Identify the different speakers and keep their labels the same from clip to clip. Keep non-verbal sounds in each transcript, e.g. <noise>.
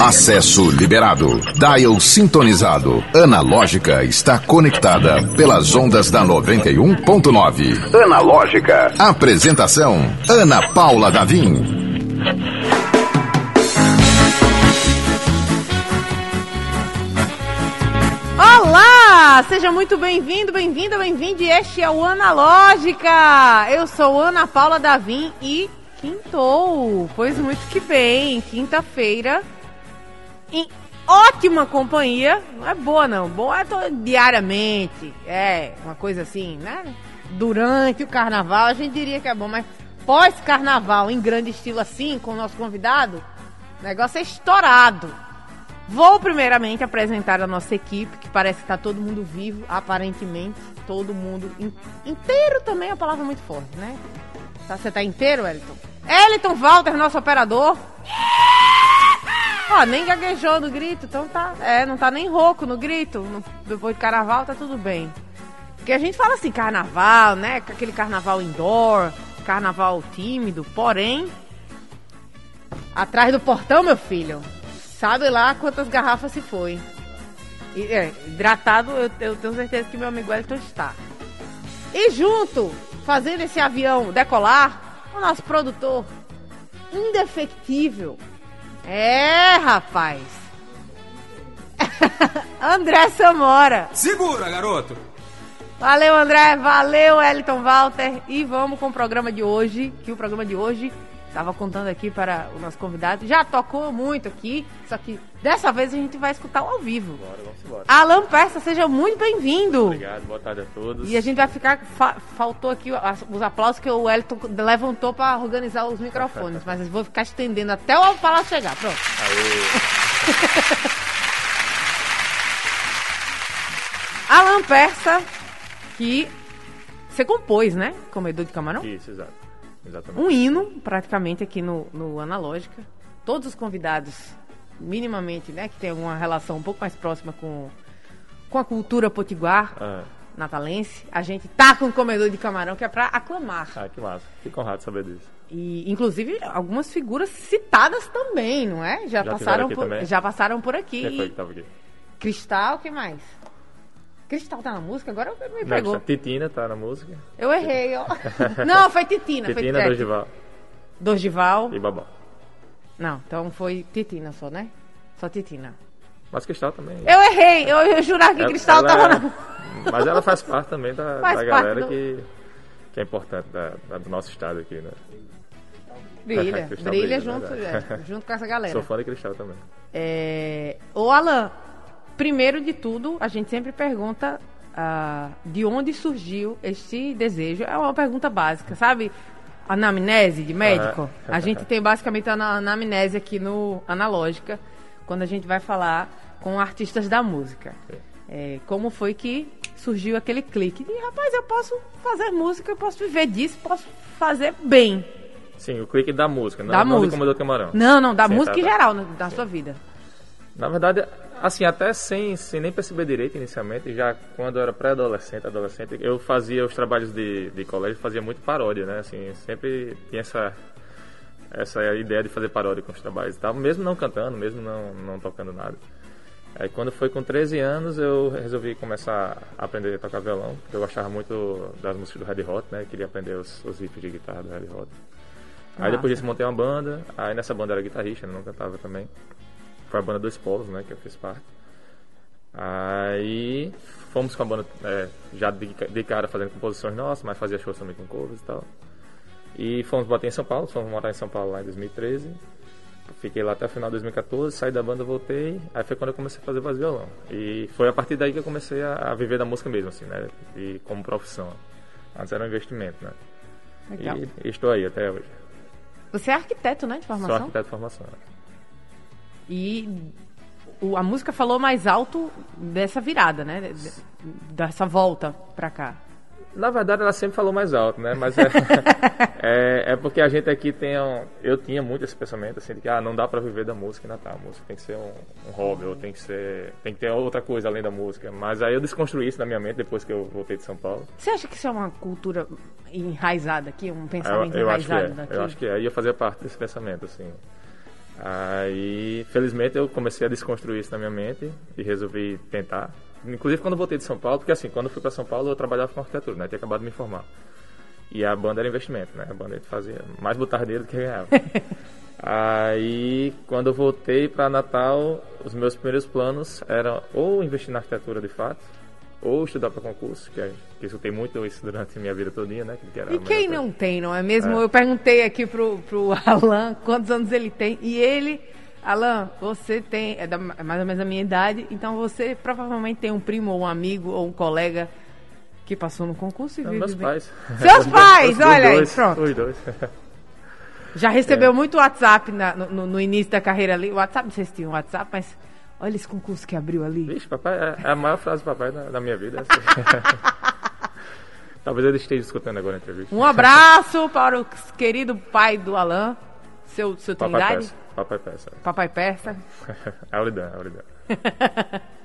Speaker 1: Acesso liberado. Dial sintonizado. Analógica está conectada pelas ondas da 91.9. Analógica. Apresentação: Ana Paula Davim.
Speaker 2: Olá! Seja muito bem-vindo, bem-vinda, bem-vinde. Este é o Analógica. Eu sou Ana Paula Davim e quintou. Pois muito que bem. Quinta-feira em ótima companhia. Não é boa, não. Boa é diariamente. É, uma coisa assim, né? Durante o carnaval, a gente diria que é bom, mas pós-carnaval, em grande estilo assim, com o nosso convidado, o negócio é estourado. Vou primeiramente apresentar a nossa equipe, que parece que está todo mundo vivo, aparentemente. Todo mundo in inteiro também é uma palavra muito forte, né? Tá, você tá inteiro, Elton? Elton Walter, nosso operador. Ó, nem gaguejou no grito, então tá. É, não tá nem rouco no grito. No, depois de carnaval tá tudo bem. Porque a gente fala assim, carnaval, né? Aquele carnaval indoor, carnaval tímido, porém. Atrás do portão, meu filho. Sabe lá quantas garrafas se foi. E, é, hidratado, eu, eu tenho certeza que meu amigo Elton está. E junto, fazendo esse avião decolar, o nosso produtor indefectível, é, rapaz. <laughs> André Samora.
Speaker 3: Segura, garoto.
Speaker 2: Valeu, André. Valeu, Eliton Walter. E vamos com o programa de hoje. Que o programa de hoje, estava contando aqui para o nosso convidado, já tocou muito aqui. Só que dessa vez a gente vai escutar ao vivo.
Speaker 4: Bora, vamos embora.
Speaker 2: Alan Persa, seja muito bem-vindo.
Speaker 4: Obrigado, boa tarde a todos.
Speaker 2: E a gente vai ficar. Fa faltou aqui os aplausos que o Elton levantou para organizar os microfones, mas eu vou ficar estendendo até o palácio chegar. Pronto. Alan Persa, que você compôs, né? Comedor de camarão?
Speaker 4: Isso, exato. Exatamente.
Speaker 2: Um hino, praticamente, aqui no, no Analógica. Todos os convidados, minimamente, né? Que tem alguma relação um pouco mais próxima com, com a cultura potiguar.
Speaker 4: Ah,
Speaker 2: natalense, a gente tá com o comedor de camarão que é pra aclamar.
Speaker 4: ah, que massa. Fico honrado de saber disso.
Speaker 2: E inclusive algumas figuras citadas também, não é? Já,
Speaker 4: Já
Speaker 2: passaram por,
Speaker 4: também?
Speaker 2: já passaram por aqui.
Speaker 4: Quem foi que tava aqui?
Speaker 2: Cristal, que mais? Cristal tá na música? Agora me
Speaker 4: Não,
Speaker 2: pegou.
Speaker 4: Titina tá na música.
Speaker 2: Eu errei, ó. <laughs> Não, foi Titina.
Speaker 4: Titina,
Speaker 2: foi
Speaker 4: Dorival
Speaker 2: Dorival.
Speaker 4: e Babá.
Speaker 2: Não, então foi Titina só, né? Só Titina.
Speaker 4: Mas Cristal também.
Speaker 2: Eu errei, eu, eu jurava que
Speaker 4: Ela-
Speaker 2: Cristal
Speaker 4: ela
Speaker 2: tava
Speaker 4: é-
Speaker 2: na...
Speaker 4: Mas ela faz parte também da, <laughs>
Speaker 2: Faz
Speaker 4: da galera
Speaker 2: do-
Speaker 4: que, que é importante da, da- do nosso estado aqui, né?
Speaker 2: Brilha, <laughs> brilha
Speaker 4: brilha,
Speaker 2: junto, é, junto com essa galera.
Speaker 4: Sou fã de Cristal também.
Speaker 2: É... Ô Alan, primeiro de tudo, a gente sempre pergunta ah, de onde surgiu este desejo. É uma pergunta básica, sabe? Anamnese de médico. A gente tem basicamente a ana- anamnese aqui no Analógica, quando a gente vai falar com artistas da música. É, como foi que surgiu aquele clique de, rapaz, eu posso fazer música, eu posso viver disso, posso fazer bem.
Speaker 4: Sim, o clique da música, não,
Speaker 2: Da
Speaker 4: não
Speaker 2: música.
Speaker 4: do Comedor Camarão.
Speaker 2: Não, não, da
Speaker 4: Sim,
Speaker 2: música
Speaker 4: tá,
Speaker 2: em
Speaker 4: tá.
Speaker 2: geral, da sua vida.
Speaker 4: Na verdade, assim, até sem, sem nem perceber direito inicialmente, já quando eu era pré-adolescente, adolescente, eu fazia os trabalhos de, de colégio, fazia muito paródia, né? Assim, sempre tinha essa, essa ideia de fazer paródia com os trabalhos e tal, mesmo não cantando, mesmo não, não tocando nada. Aí quando foi com 13 anos, eu resolvi começar a aprender a tocar violão, porque eu gostava muito das músicas do Red Hot, né? Queria aprender os, os riffs de guitarra do Red Hot. Aí
Speaker 2: Massa.
Speaker 4: depois disso montei uma banda, aí nessa banda eu era guitarrista, né, não cantava também. Foi a banda Dois Polos, né, que eu fiz parte. Aí fomos com a banda é, já de, de cara fazendo composições nossas, mas fazia shows também com covers e tal. E fomos bater em São Paulo, fomos morar em São Paulo lá em 2013. Fiquei lá até o final de 2014, saí da banda, voltei. Aí foi quando eu comecei a fazer voz e violão. E foi a partir daí que eu comecei a, a viver da música mesmo, assim, né? E como profissão. Antes era um investimento, né?
Speaker 2: Legal.
Speaker 4: E, e estou aí até hoje.
Speaker 2: Você é arquiteto, né, de
Speaker 4: Sou
Speaker 2: formação?
Speaker 4: arquiteto de formação.
Speaker 2: E o- a música falou mais alto dessa virada, né? de- de- Dessa volta pra cá.
Speaker 4: Na verdade, ela sempre falou mais alto, né? Mas é, <laughs> é, é porque a gente aqui tem um, Eu tinha muito esse pensamento, assim, de que ah, não dá pra viver da música em Natal. A música tem que ser um, um hobby, ou tem que ser... Tem que ter outra coisa além da música. Mas aí eu desconstruí isso na minha mente depois que eu voltei de São Paulo.
Speaker 2: Você acha que isso é uma cultura enraizada aqui? Um
Speaker 4: Aí Eu,
Speaker 2: pensamento
Speaker 4: eu acho que
Speaker 2: enraizado
Speaker 4: é.
Speaker 2: daqui?
Speaker 4: Eu acho que é. Ia fazer parte desse pensamento, assim. Aí, felizmente, eu comecei a desconstruir isso na minha mente e resolvi tentar. Inclusive quando eu voltei de São Paulo, porque assim, quando eu fui para São Paulo eu trabalhava com arquitetura, né? Tinha acabado de me formar. E a banda era investimento, né? A banda fazia mais botar dinheiro do que ganhava. <laughs> Aí, quando eu voltei para Natal, os meus primeiros planos eram ou investir na arquitetura de fato, ou estudar para concurso, que, é, que tenho muito isso durante a minha vida todinha, né?
Speaker 2: Que e quem não tem, não é mesmo? É. Eu perguntei aqui pro, pro <laughs> Alan quantos anos ele tem, e ele, Alan, você tem, é da, mais ou menos a minha idade, então você provavelmente tem um primo ou um amigo ou um colega que passou no concurso e
Speaker 4: vive Meus bem. pais.
Speaker 2: Seus <laughs> pais, olha dois, aí, pronto. Os dois. <laughs> Já recebeu é. muito WhatsApp na, no, no, início da carreira ali. WhatsApp, não sei se tinha um WhatsApp, mas olha esse concurso que abriu ali.
Speaker 4: Vixe, papai, é, é a maior frase do papai da, da minha vida. <laughs> Talvez ele esteja escutando agora a entrevista.
Speaker 2: Um abraço para o querido pai do Alan, seu, seu
Speaker 4: papai Trindade. Persa. Papai Persa.
Speaker 2: Papai Persa. <laughs>
Speaker 4: é o <laughs>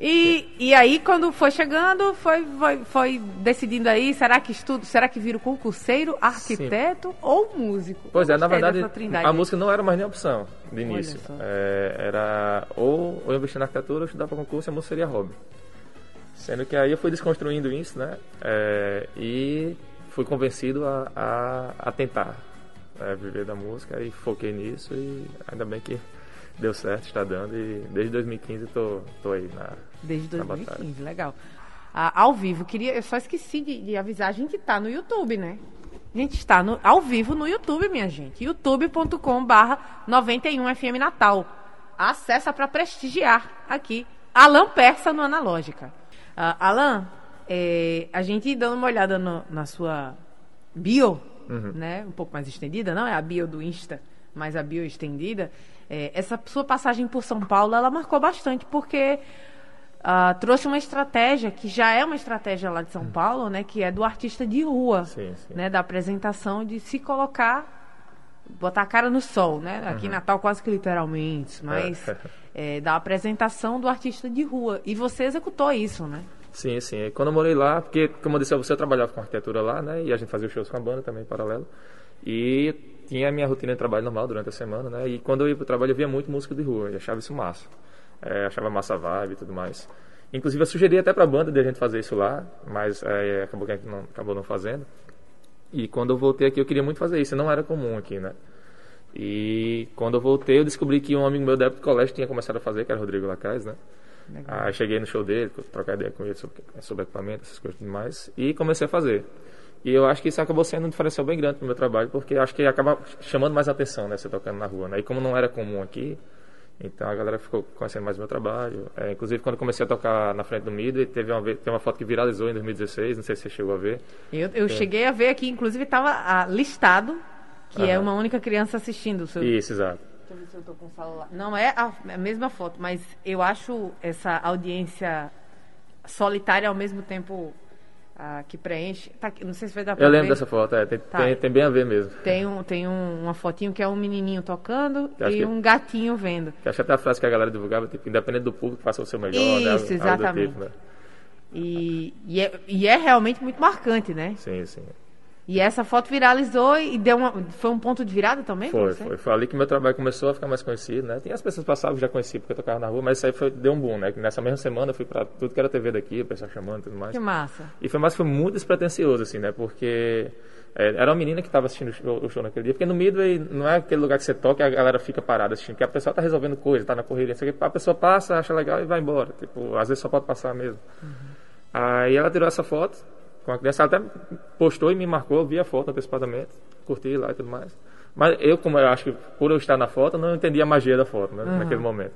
Speaker 2: E, e aí, quando foi chegando, foi, foi, foi decidindo aí, será que estudo, será que vira concurseiro, arquiteto Sim. ou músico?
Speaker 4: Pois é, na verdade, a música não era mais nem opção de início. É, era ou, ou investir na arquitetura ou estudar para concurso e a música seria hobby. Sendo que aí eu fui desconstruindo isso, né? É, e fui convencido a, a, a tentar é, viver da música e foquei nisso e ainda bem que deu certo, está dando e desde 2015 tô, tô aí na
Speaker 2: Desde 2015, legal. Ah, ao vivo, queria, eu só esqueci de, de, avisar, a gente está no YouTube, né? A gente está no, ao vivo no YouTube, minha gente. youtube.com barra 91FM Natal. Acessa para prestigiar aqui. Alan Persa no Analógica. Uh, Alan, é, a gente dando uma olhada no, na sua bio, uhum. né? Um pouco mais estendida, não é a bio do Insta, mas a bio estendida. É, essa sua passagem por São Paulo, ela marcou bastante, porque uh, trouxe uma estratégia que já é uma estratégia lá de São. Paulo, né? Que é do artista de rua, sim, sim. né? Da apresentação de se colocar botar a cara no sol, né? Aqui uhum. em Natal quase que literalmente, mas é. <laughs> É, da apresentação do artista de rua. E você executou isso, né?
Speaker 4: Sim, sim. Quando eu morei lá, porque, como eu disse, você trabalhava com arquitetura lá, né? E a gente fazia shows com a banda também, em paralelo. E tinha a minha rotina de trabalho normal durante a semana, né? E quando eu ia pro trabalho, eu via muito música de rua. E achava isso massa é, achava massa a vibe e tudo mais. Inclusive eu sugeri até para a banda de a gente fazer isso lá, mas é, acabou que a gente não, acabou não fazendo. E quando eu voltei aqui eu queria muito fazer isso, não era comum aqui, né? E quando eu voltei eu descobri que um amigo meu da época do colégio tinha começado a fazer, que era o Rodrigo Lacaz, né? Legal. Aí cheguei no show dele, trocar ideia com ele sobre, sobre equipamento, essas coisas e tudo mais, e comecei a fazer. E eu acho que isso acabou sendo um diferencial bem grande pro meu trabalho, porque acho que acaba chamando mais atenção, né? Você tocando na rua, né? E como não era comum aqui, então a galera ficou conhecendo mais o meu trabalho. É, inclusive quando comecei a tocar na frente do Midway, teve uma, teve uma foto que viralizou em 2016, não sei se você chegou a ver.
Speaker 2: Eu, eu é. cheguei a ver aqui, inclusive estava ah, listado que é uma única criança assistindo.
Speaker 4: Seu... Isso, exato.
Speaker 2: Deixa eu ver se eu tô com o celular. Não é a, é a mesma foto, mas eu acho essa audiência solitária ao mesmo tempo ah, que preenche. Tá, não sei se vai dar pra
Speaker 4: Eu lembro ver. dessa foto, é, tem, tá. tem, tem, bem a ver mesmo.
Speaker 2: Tem, um, tem um, uma fotinho que é um menininho tocando e que, um gatinho vendo.
Speaker 4: Que acho até a frase que a galera divulgava, tipo, independente do público, faça o seu melhor.
Speaker 2: Né? Isso, né? exatamente. Tipo, né? e, e, é, e é realmente muito marcante, né?
Speaker 4: Sim, sim.
Speaker 2: E essa foto viralizou e deu uma, foi um ponto de virada também?
Speaker 4: Foi, foi. Foi ali que meu trabalho começou a ficar mais conhecido, né? Tem as pessoas passavam que já conheciam porque eu tocava na rua, mas isso aí foi, deu um boom, né? Nessa mesma semana eu fui pra tudo que era TV daqui, o pessoal chamando e tudo mais.
Speaker 2: Que massa.
Speaker 4: E foi mais foi muito despretensioso, assim, né? Porque é, era uma menina que estava assistindo o show, o show, naquele dia, porque no Midway não é aquele lugar que você toca e a galera fica parada assistindo, porque a pessoa tá resolvendo coisa, tá na correria, a pessoa passa, acha legal e vai embora. Tipo, às vezes só pode passar mesmo. Uhum. Aí ela tirou essa foto com a criança. Ela até postou e me marcou, vi a foto antecipadamente, curti lá e tudo mais. Mas eu, como eu acho que por eu estar na foto, não entendi a magia da foto né, uhum. naquele momento.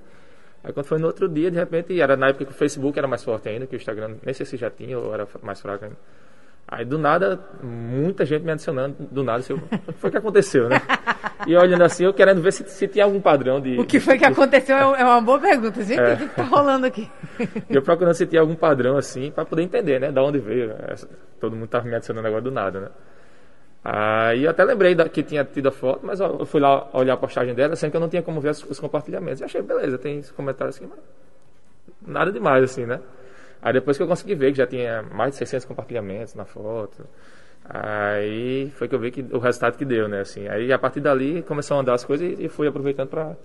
Speaker 4: Aí quando foi no outro dia, de repente, era na época que o Facebook era mais forte ainda, que o Instagram, nem sei se já tinha ou era mais fraco ainda. Aí do nada, muita gente me adicionando, do nada, assim, foi o que aconteceu, né? E olhando assim, eu querendo ver se, se tinha algum padrão de.
Speaker 2: O que foi que aconteceu é, é uma boa pergunta, gente. É. O que está rolando aqui?
Speaker 4: Eu procurando se tinha algum padrão assim, para poder entender, né? Da onde veio. Todo mundo estava me adicionando agora do nada, né? Aí eu até lembrei da, que tinha tido a foto, mas eu fui lá olhar a postagem dela, sendo que eu não tinha como ver os, os compartilhamentos. E achei, beleza, tem esse comentário assim, mas nada demais, assim, né? Aí depois que eu consegui ver que já tinha mais de 600 compartilhamentos na foto, Aí foi que eu vi que o resultado que deu, né? Assim, aí a partir dali começou a andar as coisas e, e fui aproveitando para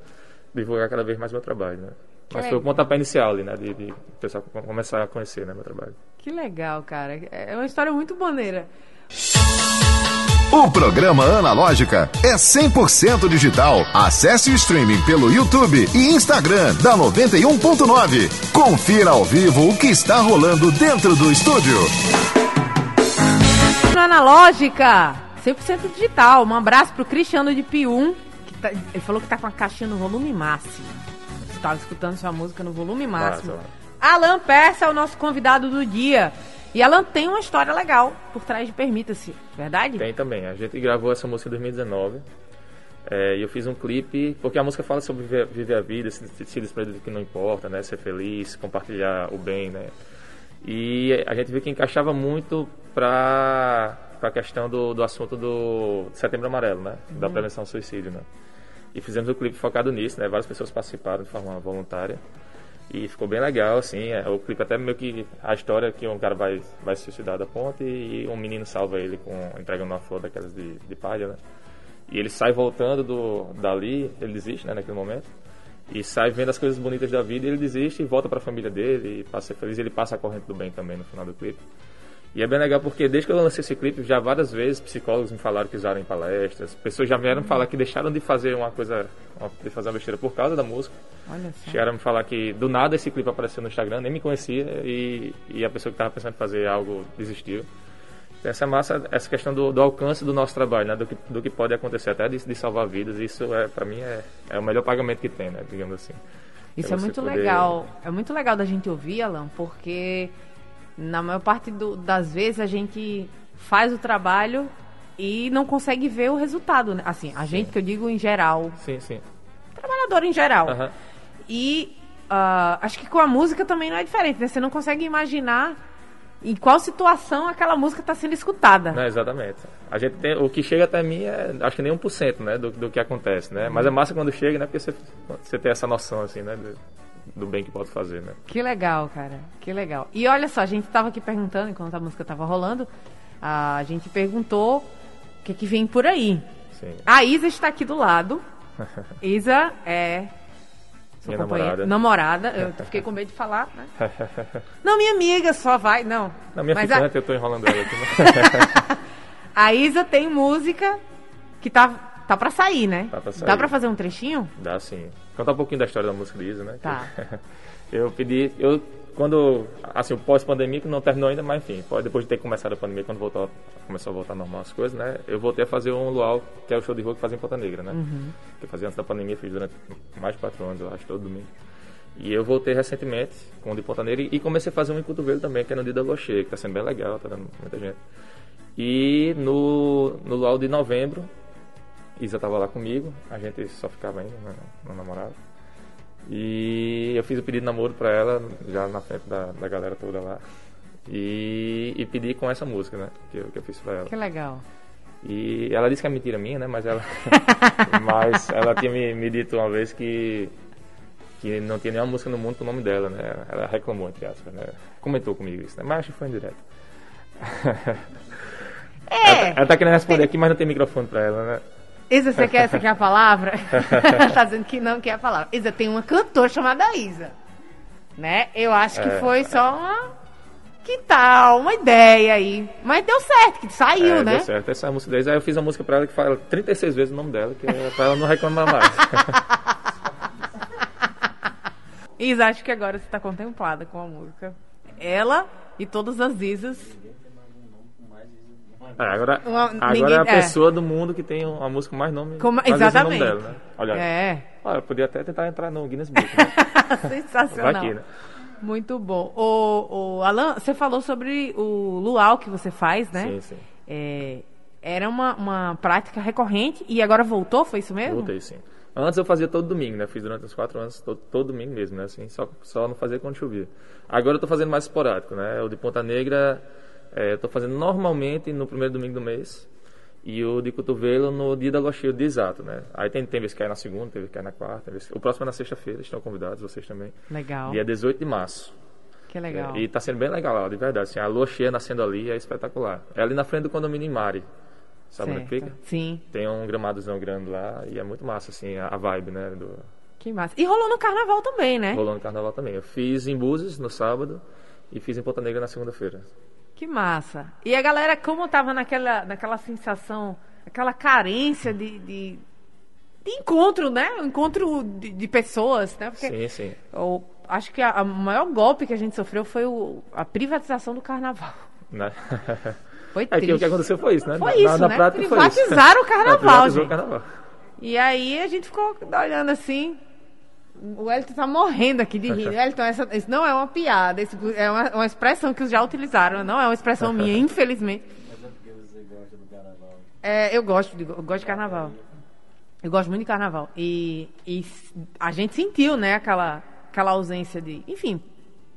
Speaker 4: divulgar cada vez mais meu trabalho, né? Mas foi o pontapé inicial ali, né? De, de pessoal começar a conhecer né, meu trabalho.
Speaker 2: Que legal, cara. É uma história muito maneira.
Speaker 1: O programa Analógica é 100% digital. Acesse o streaming pelo YouTube e Instagram da 91.9. Confira ao vivo o que está rolando dentro do estúdio.
Speaker 2: Analógica, 100% digital. Um abraço pro Cristiano de Pium. Que tá, ele falou que tá com a caixinha no volume máximo. Estava escutando sua música no volume máximo. Alan Persa é o nosso convidado do dia. E ela tem uma história legal por trás de Permita-se, verdade?
Speaker 4: Tem também. A gente gravou essa música em 2019. É, e eu fiz um clipe, porque a música fala sobre viver, viver a vida, se, se desprender do que não importa, né? Ser feliz, compartilhar o bem, né? E a gente viu que encaixava muito para a questão do, do assunto do Setembro Amarelo, né? Uhum. Da prevenção ao suicídio, né? E fizemos o um clipe focado nisso, né? Várias pessoas participaram de forma voluntária. E ficou bem legal, assim. É, o clipe até meio que a história que um cara vai, vai se suicidar da ponte e um menino salva ele com entregando uma flor daquelas de, de palha, né? E ele sai voltando do, dali, ele desiste, né, naquele momento. E sai vendo as coisas bonitas da vida e ele desiste e volta para a família dele e passa feliz. E ele passa a corrente do bem também no final do clipe. E é bem legal porque desde que eu lancei esse clipe, já várias vezes psicólogos me falaram que usaram em palestras, pessoas já vieram falar que deixaram de fazer uma coisa, de fazer uma besteira por causa da música. Olha só. Chegaram a me falar que do nada esse clipe apareceu no Instagram, nem me conhecia e, e a pessoa que estava pensando em fazer algo desistiu. Então, essa é massa, essa questão do, do, alcance do nosso trabalho, né? do, que, do que pode acontecer, até de, de salvar vidas, isso é para mim é, é o melhor pagamento que tem, né? digamos assim.
Speaker 2: Isso é, é muito poder... legal, é muito legal da gente ouvir, Alan, porque na maior parte do, das vezes a gente faz o trabalho e não consegue ver o resultado. Né? Assim, a sim. gente que eu digo em geral.
Speaker 4: Sim, sim.
Speaker 2: Trabalhador em geral. Uhum. E uh, acho que com a música também não é diferente, né? Você não consegue imaginar em qual situação aquela música está sendo escutada.
Speaker 4: Não, exatamente. A gente tem, o que chega até mim é, acho que nem 1%, né, do, do que acontece, né? Mas é massa quando chega, né, porque você, você tem essa noção, assim, né, do bem que pode fazer, né?
Speaker 2: Que legal, cara. Que legal. E olha só, a gente estava aqui perguntando, enquanto a música estava rolando, a gente perguntou o que, que vem por aí. Sim. A Isa está aqui do lado. <laughs> Isa é
Speaker 4: minha namorada.
Speaker 2: Namorada, eu <laughs> fiquei com medo de falar, né? <laughs> Não, minha amiga, só vai, não.
Speaker 4: Na minha Mas ficante, a... eu tô enrolando ela aqui. Né?
Speaker 2: a Isa tem música que tá, tá pra sair, né?
Speaker 4: Tá pra sair.
Speaker 2: Dá pra fazer um trechinho?
Speaker 4: Dá sim. Contar um pouquinho da história da música de Isa, né?
Speaker 2: Tá. <laughs>
Speaker 4: eu pedi, eu quando, assim, o pós-pandemia, que não terminou ainda, mas enfim, depois de ter começado a pandemia, quando voltou, começou a voltar normal as coisas, né? Eu voltei a fazer um luau, que é o show de rua que fazia em Ponta Negra, né? Uhum. Que eu fazia antes da pandemia, fiz durante mais de quatro anos, eu acho, todo domingo. E eu voltei recentemente com o de Ponta Negra e comecei a fazer um em Cotovelo também, que é no dia da Loche, que tá sendo bem legal, tá dando muita gente. E no, no luau de novembro, Isa tava lá comigo, a gente só ficava ainda, né, no namorado. E eu fiz o pedido de namoro pra ela, já na frente da, da galera toda lá. E, e pedi com essa música, né? Que eu, que eu fiz pra ela.
Speaker 2: Que legal.
Speaker 4: E ela disse que é mentira minha, né? Mas ela, <laughs> mas ela tinha me, me dito uma vez que, que não tinha nenhuma música no mundo com o nome dela, né? Ela reclamou, entre aspas, né? Comentou comigo isso, né? Mas acho que foi indireto.
Speaker 2: É. Ela,
Speaker 4: tá, ela tá querendo responder aqui, mas não tem microfone pra ela, né?
Speaker 2: Isa, você quer, você quer a palavra? <laughs> <laughs> tá dizendo que não quer a palavra. Isa, tem uma cantora chamada Isa. Né? Eu acho que é, foi só uma. Que tal? Uma ideia aí. Mas deu certo, que saiu,
Speaker 4: é,
Speaker 2: né?
Speaker 4: Deu certo. Essa música 10. Aí eu fiz a música pra ela que fala 36 vezes o nome dela, que é pra ela não reclamar mais. <laughs>
Speaker 2: Isa, acho que agora você tá contemplada com a música. Ela e todas as Isas
Speaker 4: é, agora uma, agora ninguém, é a é. pessoa do mundo que tem a música mais nome,
Speaker 2: Como, mais exatamente.
Speaker 4: nome dela, né? Olha,
Speaker 2: é.
Speaker 4: olha, eu podia até tentar entrar no Guinness Book. Né? <laughs>
Speaker 2: Sensacional. Aqui, né? Muito bom. O, o Alan, você falou sobre o luau que você faz, né?
Speaker 4: Sim, sim.
Speaker 2: É, era uma, uma prática recorrente e agora voltou, foi isso mesmo?
Speaker 4: Voltei, sim. Antes eu fazia todo domingo, né? Fiz durante uns quatro anos todo, todo domingo mesmo, né? Assim, só, só não fazia quando chovia. Agora eu tô fazendo mais esporádico, né? O de Ponta Negra é, estou fazendo normalmente no primeiro domingo do mês e o de cotovelo no dia da Lochia, de exato, né? Aí tem, tem vezes que é na segunda, tem vezes que é na quarta. Vezes... O próximo é na sexta-feira, estão convidados, vocês também.
Speaker 2: Legal.
Speaker 4: Dia 18 de março.
Speaker 2: Que legal.
Speaker 4: E tá sendo bem legal lá, de verdade. Assim, a lua cheia nascendo ali é espetacular. É ali na frente do condomínio Mari. Sabe onde
Speaker 2: Certo.
Speaker 4: fica?
Speaker 2: Sim.
Speaker 4: Tem um gramadozão grande lá e é muito massa, assim, a, a vibe, né? Do,
Speaker 2: Que massa. E rolou no carnaval também, né?
Speaker 4: rolando carnaval também. Eu fiz em Búzios no sábado e fiz em Ponta Negra na segunda-feira.
Speaker 2: Que massa. E a galera, como tava naquela, naquela sensação, aquela carência de, de, de encontro, né? O encontro de, de pessoas, né? Porque
Speaker 4: Sim, sim.
Speaker 2: eu acho que o maior golpe que a gente sofreu foi o- a privatização do carnaval.
Speaker 4: Né? <laughs>
Speaker 2: Foi
Speaker 4: É que
Speaker 2: triste.
Speaker 4: o que aconteceu foi isso, né?
Speaker 2: Foi
Speaker 4: Na-
Speaker 2: isso,
Speaker 4: na,
Speaker 2: né?
Speaker 4: prática foi isso.
Speaker 2: Privatizaram o carnaval, <laughs>
Speaker 4: Privatizou
Speaker 2: gente.
Speaker 4: o carnaval.
Speaker 2: E aí a gente ficou olhando assim. O Elton tá morrendo aqui de rir. Elton, essa, isso não é uma piada, isso é uma, uma expressão que já utilizaram, não é uma expressão minha, infelizmente. É, eu gosto, de, eu gosto de carnaval. Eu gosto muito de carnaval. E, e a gente sentiu, né, aquela, aquela ausência de. Enfim,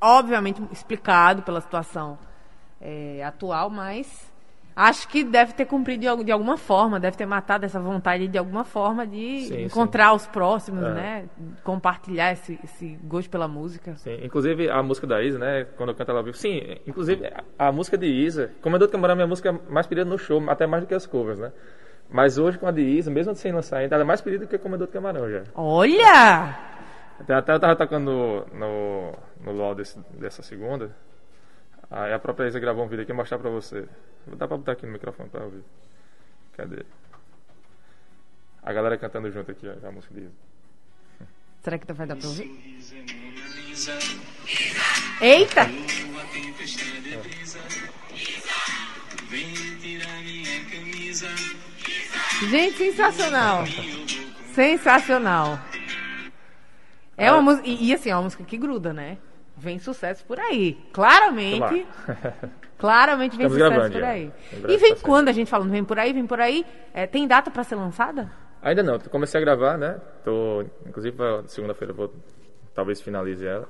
Speaker 2: obviamente explicado pela situação é, atual, mas acho que deve ter cumprido de, al- de alguma forma, deve ter matado essa vontade de alguma forma de
Speaker 4: Sim,
Speaker 2: encontrar os próximos,
Speaker 4: É.
Speaker 2: né? Compartilhar esse, esse gosto pela música.
Speaker 4: Sim, inclusive a música da Isa, né? Quando eu canto ela ao vivo. Sim, inclusive a, música de Isa, Comedor de Camarão é minha música mais pedida no show, até mais do que as covers, né? Mas hoje com a de Isa, mesmo sem lançar ainda, ela é mais pedida do que Comedor de Camarão já.
Speaker 2: Olha!
Speaker 4: Até, até eu tava tocando no, no, no LOL desse, dessa segunda. Aí a própria Isa gravou um vídeo aqui e mostrar pra você. Dá pra botar aqui no microfone pra ouvir. Cadê? A galera cantando junto aqui, ó, a música de Isa.
Speaker 2: Será que vai dar pra ouvir? Eita! Gente, sensacional! Sensacional! É uma música. E, e, assim, é uma música que gruda, né? Vem sucesso por aí. Claramente. <laughs> Claramente vem
Speaker 4: Estamos
Speaker 2: sucesso
Speaker 4: gravando
Speaker 2: por aí. E vem quando a gente falando vem por aí, vem por aí. é, tem data pra ser lançada?
Speaker 4: Ainda não, comecei a gravar, né? Tô, inclusive, segunda-feira vou, talvez finalize ela.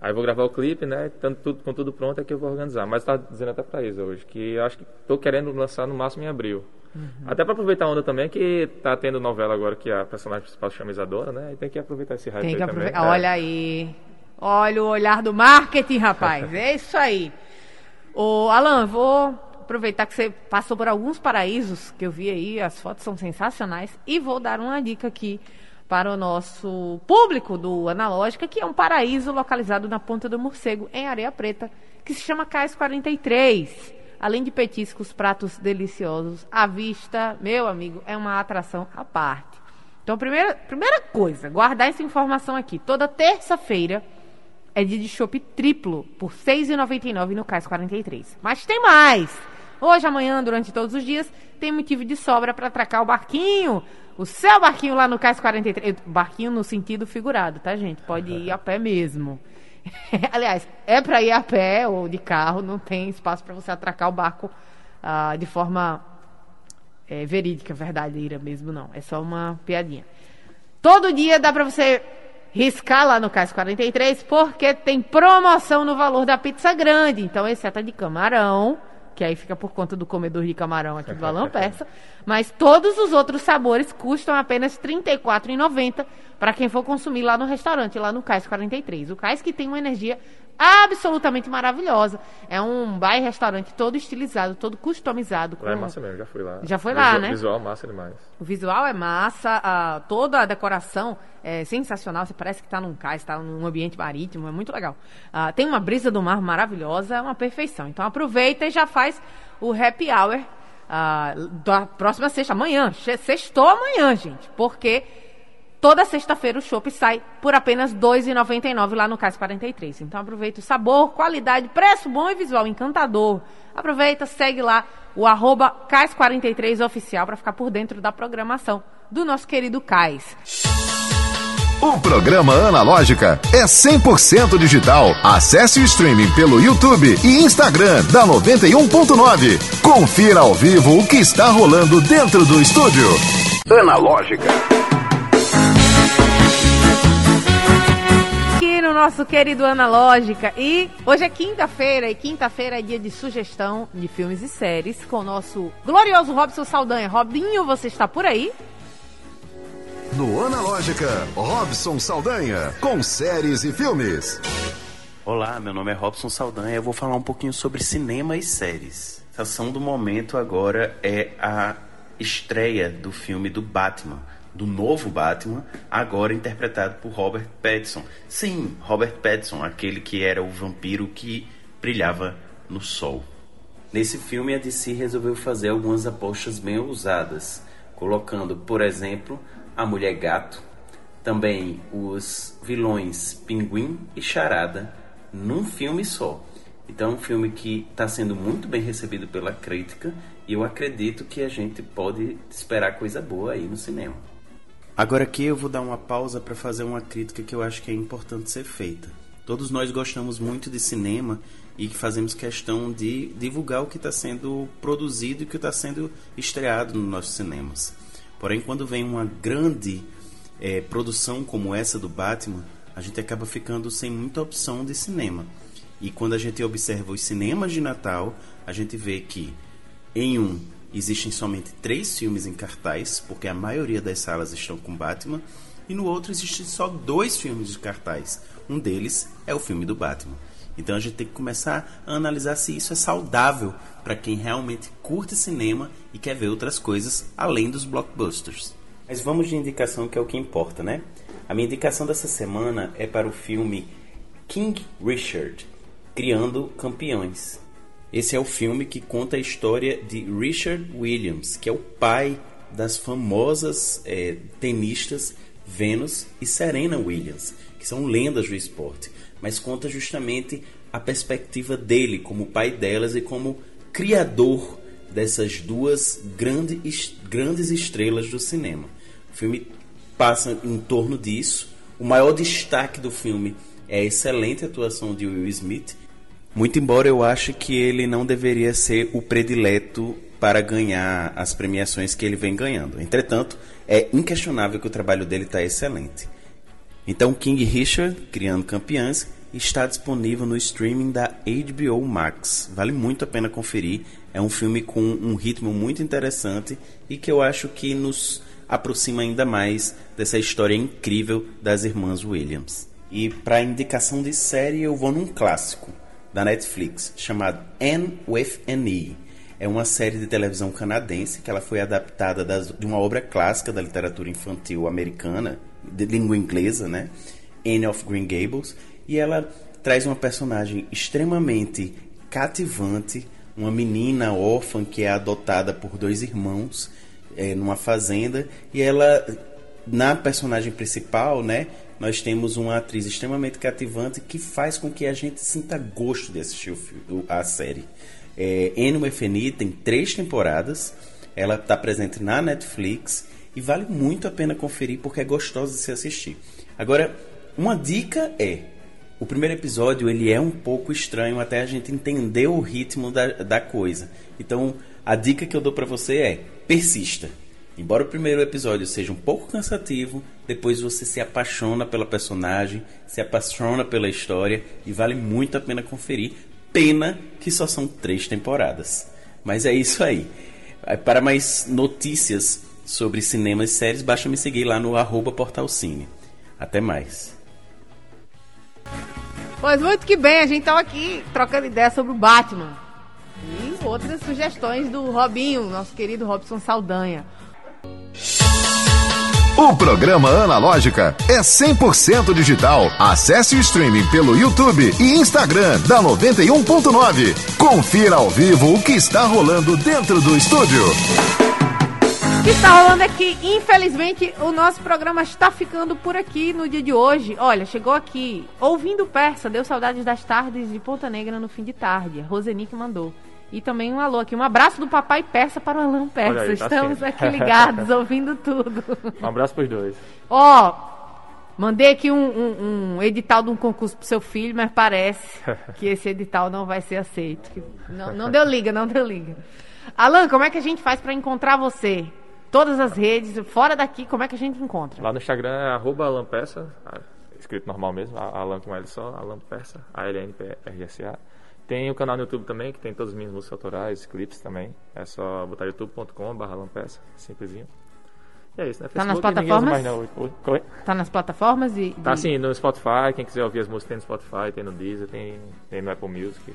Speaker 4: Aí vou gravar o clipe, né? Tanto tudo, com tudo pronto é que eu vou organizar. Mas tá dizendo até pra Isa hoje, que acho que tô querendo lançar no máximo em abril.
Speaker 2: Uhum.
Speaker 4: Até pra aproveitar a onda também, que tá tendo novela agora que a personagem principal chama Isadora, né? E tem que aproveitar esse hype
Speaker 2: Tem
Speaker 4: aí
Speaker 2: que
Speaker 4: também.
Speaker 2: aproveitar.
Speaker 4: É.
Speaker 2: Olha aí. Olha o olhar do marketing, rapaz. <laughs> É isso aí. Ô, Alan, vou aproveitar que você passou por alguns paraísos que eu vi aí, as fotos são sensacionais, e vou dar uma dica aqui para o nosso público do Analógica, que é um paraíso localizado na Ponta do Morcego, em Areia Preta, que se chama Cais 43. Além de petiscos, pratos deliciosos, a vista, meu amigo, é uma atração à parte. Então, primeira, primeira coisa, guardar essa informação aqui. Toda terça-feira é de chopp triplo por R$ 6,99 no Cais 43. Mas tem mais! Hoje, amanhã, durante todos os dias, tem motivo de sobra para atracar o barquinho. O seu barquinho lá no Cais 43. Barquinho no sentido figurado, tá, gente? Pode ir a pé mesmo. <laughs> Aliás, é para ir a pé ou de carro, não tem espaço para você atracar o barco ah, de forma é, verídica, verdadeira mesmo, não. É só uma piadinha. Todo dia dá pra você riscar lá no Cais 43, porque tem promoção no valor da pizza grande. Então, exceto a de camarão, que aí fica por conta do comedor de camarão aqui do Balão Persa. Mas todos os outros sabores custam apenas R$ 34,90 para quem for consumir lá no restaurante, lá no Cais 43. O Cais que tem uma energia absolutamente maravilhosa. É um bar e restaurante todo estilizado, todo customizado.
Speaker 4: É
Speaker 2: com-
Speaker 4: massa mesmo, já fui lá.
Speaker 2: Já foi lá,
Speaker 4: Visual-
Speaker 2: né?
Speaker 4: Visual massa demais.
Speaker 2: o visual é massa, a- toda a decoração é sensacional. Você parece que está num cais, está num ambiente marítimo, é muito legal. Ah, tem uma brisa do mar maravilhosa, é uma perfeição. Então aproveita e já faz o happy hour ah, da próxima sexta, amanhã. Sextou amanhã, gente, porque toda sexta-feira o chopp sai por apenas R$ 2,99 lá no Cais 43. Então aproveita o sabor, qualidade, preço bom e visual encantador. Aproveita, segue lá o arroba Cais43 oficial para ficar por dentro da programação do nosso querido Cais.
Speaker 1: O programa Analógica é 100% digital. Acesse o streaming pelo YouTube e Instagram da 91.9. Confira ao vivo o que está rolando dentro do estúdio. Analógica.
Speaker 2: Nosso querido Analógica. E hoje é quinta-feira, e quinta-feira é dia de sugestão de filmes e séries com o nosso glorioso Robson Saldanha. Robinho, você está por aí?
Speaker 1: No Analógica, Robson Saldanha, com séries e filmes.
Speaker 3: Olá, meu nome é Robson Saldanha e eu vou falar um pouquinho sobre cinema e séries. A ação do momento agora é a estreia do filme do Batman, do novo Batman, agora interpretado por Robert Pattinson. Sim, Robert Pattinson, aquele que era o vampiro que brilhava no sol. Nesse filme, a DC resolveu fazer algumas apostas bem ousadas, colocando, por exemplo, a Mulher Gato, também os vilões Pinguim e Charada num filme só. Então é um filme que está sendo muito bem recebido pela crítica e eu acredito que a gente pode esperar coisa boa aí no cinema. Agora aqui eu vou dar uma pausa para fazer uma crítica que eu acho que é importante ser feita. Todos nós gostamos muito de cinema e fazemos questão de divulgar o que está sendo produzido e o que está sendo estreado nos nossos cinemas. Porém, quando vem uma grande é, produção como essa do Batman, a gente acaba ficando sem muita opção de cinema. E quando a gente observa os cinemas de Natal, a gente vê que em um existem somente três filmes em cartaz, porque a maioria das salas estão com Batman, e no outro existem só dois filmes de cartaz. Um deles é o filme do Batman. Então a gente tem que começar a analisar se isso é saudável para quem realmente curte cinema e quer ver outras coisas além dos blockbusters. Mas vamos de indicação que é o que importa, né? A minha indicação dessa semana é para o filme King Richard, Criando Campeões. Esse é o filme que conta a história de Richard Williams, que é o pai das famosas é, tenistas Venus e Serena Williams, que são lendas do esporte, mas conta justamente a perspectiva dele como pai delas e como criador dessas duas grandes, grandes estrelas do cinema. O filme passa em torno disso. O maior destaque do filme é a excelente atuação de Will Smith. Muito embora eu ache que ele não deveria ser o predileto para ganhar as premiações que ele vem ganhando. Entretanto, é inquestionável que o trabalho dele está excelente. Então, King Richard, Criando Campeãs, está disponível no streaming da HBO Max. Vale muito a pena conferir. É um filme com um ritmo muito interessante e que eu acho que nos aproxima ainda mais dessa história incrível das irmãs Williams. E para indicação de série, eu vou num clássico da Netflix chamado Anne with an E. É uma série de televisão canadense que ela foi adaptada das, de uma obra clássica da literatura infantil americana, de língua inglesa, né? Anne of Green Gables, e ela traz uma personagem extremamente cativante, uma menina órfã que é adotada por dois irmãos é, numa fazenda e ela na personagem principal, né, nós temos uma atriz extremamente cativante que faz com que a gente sinta gosto de assistir o, a série. É, FNI tem três temporadas, ela está presente na Netflix e vale muito a pena conferir porque é gostosa de se assistir. Agora, uma dica é o primeiro episódio ele é um pouco estranho até a gente entender o ritmo da, da coisa. Então a dica que eu dou para você é persista. Embora o primeiro episódio seja um pouco cansativo, depois você se apaixona pela personagem, se apaixona pela história e vale muito a pena conferir. Pena que só são três temporadas. Mas é isso aí. Para mais notícias sobre cinema e séries, basta me seguir lá no arroba portalcine. Até mais.
Speaker 2: Pois muito que bem, a gente tava aqui trocando ideia sobre o Batman e outras sugestões do Robinho, nosso querido Robson Saldanha.
Speaker 1: O programa Analógica é 100% digital. Acesse o streaming pelo YouTube e Instagram da 91.9. Confira ao vivo o que está rolando dentro do estúdio.
Speaker 2: O que está rolando é que, infelizmente, o nosso programa está ficando por aqui no dia de hoje. Olha, chegou aqui, ouvindo persa, deu saudades das tardes de Ponta Negra no fim de tarde. Roseni mandou. E também um alô aqui, um abraço do papai persa para o Alan Persa. Aí, tá Estamos aqui ligados, <laughs> ouvindo tudo.
Speaker 4: Um abraço para os dois.
Speaker 2: Ó, mandei aqui um, um, um, edital de um concurso pro seu filho, mas parece <laughs> que esse edital não vai ser aceito. Não, não deu liga, não deu liga. Alan, como é que a gente faz para encontrar você? Todas as redes, fora daqui, como é que a gente encontra?
Speaker 4: Lá no Instagram é arroba Alan Persa, escrito normal mesmo, Alan com L só, Alan Persa, A-L-N-P-R-S-A. Tem o canal no YouTube também, que tem todas as minhas músicas autorais, clipes também. É só botar youtube.com.br lampeça, simplesinho. é isso, né?
Speaker 2: Tá nas
Speaker 4: Facebook,
Speaker 2: plataformas?
Speaker 4: mais?
Speaker 2: Tá nas plataformas e.
Speaker 4: Tá sim, no Spotify, quem quiser ouvir as músicas tem no Spotify, tem no Deezer, tem, tem no Apple Music.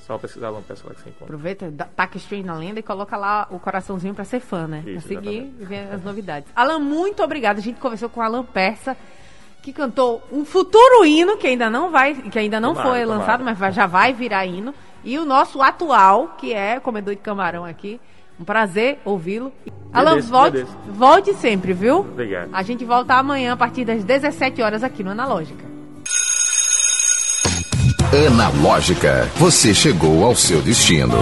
Speaker 4: Só pesquisar lá no pessoal que você encontra.
Speaker 2: Aproveita, taca stream na lenda e coloca lá o coraçãozinho pra ser fã, né?
Speaker 4: Isso,
Speaker 2: pra seguir e ver as novidades. Alan, muito obrigada. A gente conversou com o Alan Persa, que cantou um futuro hino que ainda não vai, que ainda não
Speaker 4: Tomara,
Speaker 2: foi
Speaker 4: tomara.
Speaker 2: lançado, mas já vai virar hino. E o nosso atual, que é comedor de camarão aqui. Um prazer ouvi-lo. Alan,
Speaker 4: Beleza,
Speaker 2: volte,
Speaker 4: beleza.
Speaker 2: volte sempre, viu?
Speaker 4: Obrigado.
Speaker 2: A gente volta amanhã a partir das 17 horas aqui no Analógica.
Speaker 1: Analógica, você chegou ao seu destino.